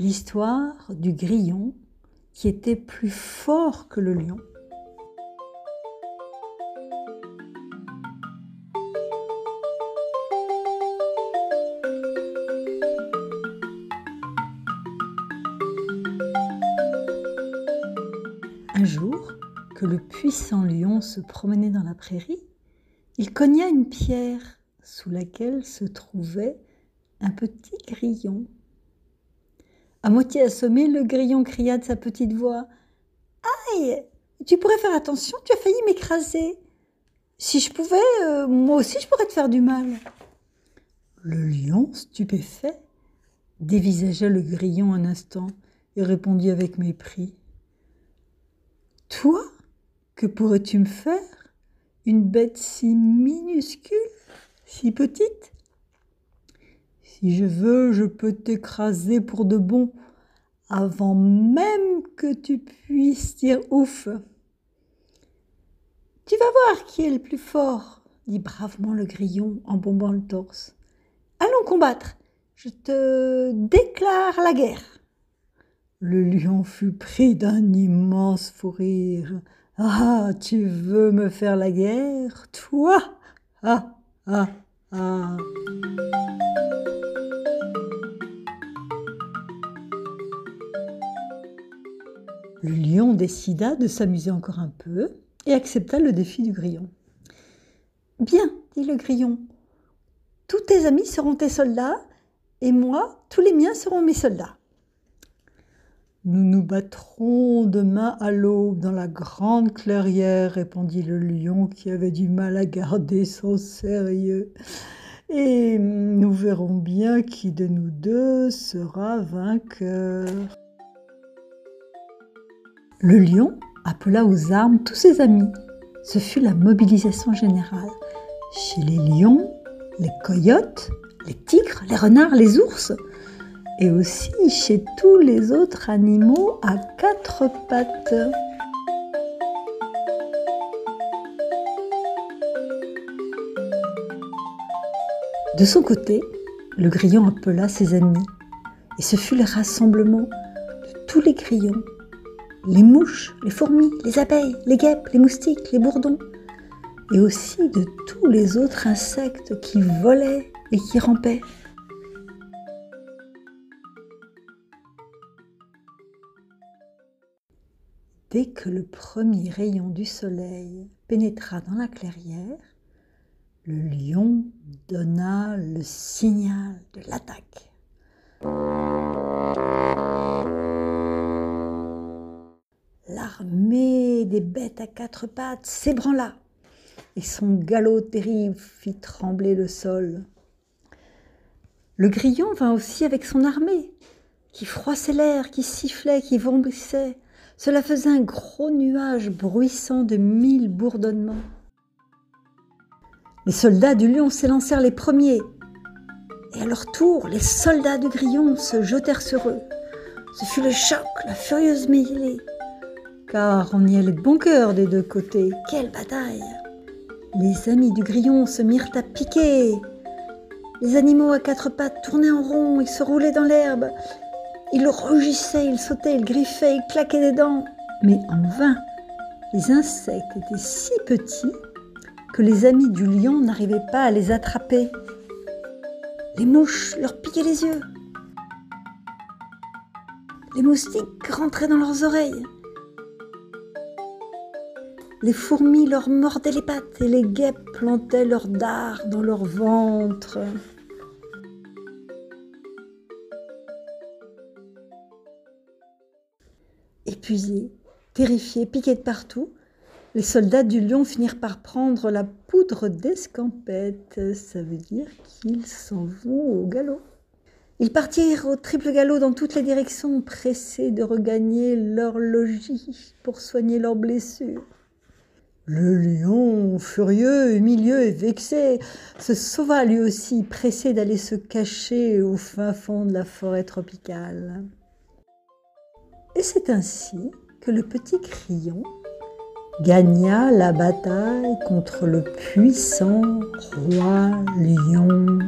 l'histoire du grillon qui était plus fort que le lion. Un jour, que le puissant lion se promenait dans la prairie, il cogna une pierre sous laquelle se trouvait un petit grillon. À moitié assommé, le grillon cria de sa petite voix Aïe Tu pourrais faire attention, tu as failli m'écraser. Si je pouvais, euh, moi aussi je pourrais te faire du mal. Le lion, stupéfait, dévisagea le grillon un instant et répondit avec mépris Toi, que pourrais-tu me faire? Une bête si minuscule, si petite si je veux, je peux t'écraser pour de bon, avant même que tu puisses dire ouf. Tu vas voir qui est le plus fort, dit bravement le grillon en bombant le torse. Allons combattre, je te déclare la guerre. Le lion fut pris d'un immense fou rire. Ah, tu veux me faire la guerre, toi? Ah, ah, ah. Le lion décida de s'amuser encore un peu et accepta le défi du grillon. Bien, dit le grillon, tous tes amis seront tes soldats et moi, tous les miens seront mes soldats. Nous nous battrons demain à l'aube dans la grande clairière, répondit le lion qui avait du mal à garder son sérieux. Et nous verrons bien qui de nous deux sera vainqueur. Le lion appela aux armes tous ses amis. Ce fut la mobilisation générale. Chez les lions, les coyotes, les tigres, les renards, les ours, et aussi chez tous les autres animaux à quatre pattes. De son côté, le grillon appela ses amis, et ce fut le rassemblement de tous les grillons les mouches, les fourmis, les abeilles, les guêpes, les moustiques, les bourdons, et aussi de tous les autres insectes qui volaient et qui rampaient. Dès que le premier rayon du soleil pénétra dans la clairière, le lion donna le signal de l'attaque. L'armée des bêtes à quatre pattes s'ébranla et son galop terrible fit trembler le sol. Le grillon vint aussi avec son armée, qui froissait l'air, qui sifflait, qui vomissait. Cela faisait un gros nuage bruissant de mille bourdonnements. Les soldats du lion s'élancèrent les premiers, et à leur tour, les soldats du grillon se jetèrent sur eux. Ce fut le choc, la furieuse mêlée car on y allait de bon cœur des deux côtés. Quelle bataille Les amis du grillon se mirent à piquer. Les animaux à quatre pattes tournaient en rond, ils se roulaient dans l'herbe. Ils rugissaient, ils sautaient, ils griffaient, ils claquaient des dents. Mais en vain, les insectes étaient si petits que les amis du lion n'arrivaient pas à les attraper. Les mouches leur piquaient les yeux. Les moustiques rentraient dans leurs oreilles. Les fourmis leur mordaient les pattes et les guêpes plantaient leurs dards dans leur ventre. Terrifiés, piqués de partout, les soldats du lion finirent par prendre la poudre d'escampette. Ça veut dire qu'ils s'en vont au galop. Ils partirent au triple galop dans toutes les directions, pressés de regagner leur logis pour soigner leurs blessures. Le lion, furieux, humilieux et vexé, se sauva lui aussi, pressé d'aller se cacher au fin fond de la forêt tropicale. Et c'est ainsi que le petit Crillon gagna la bataille contre le puissant roi lion.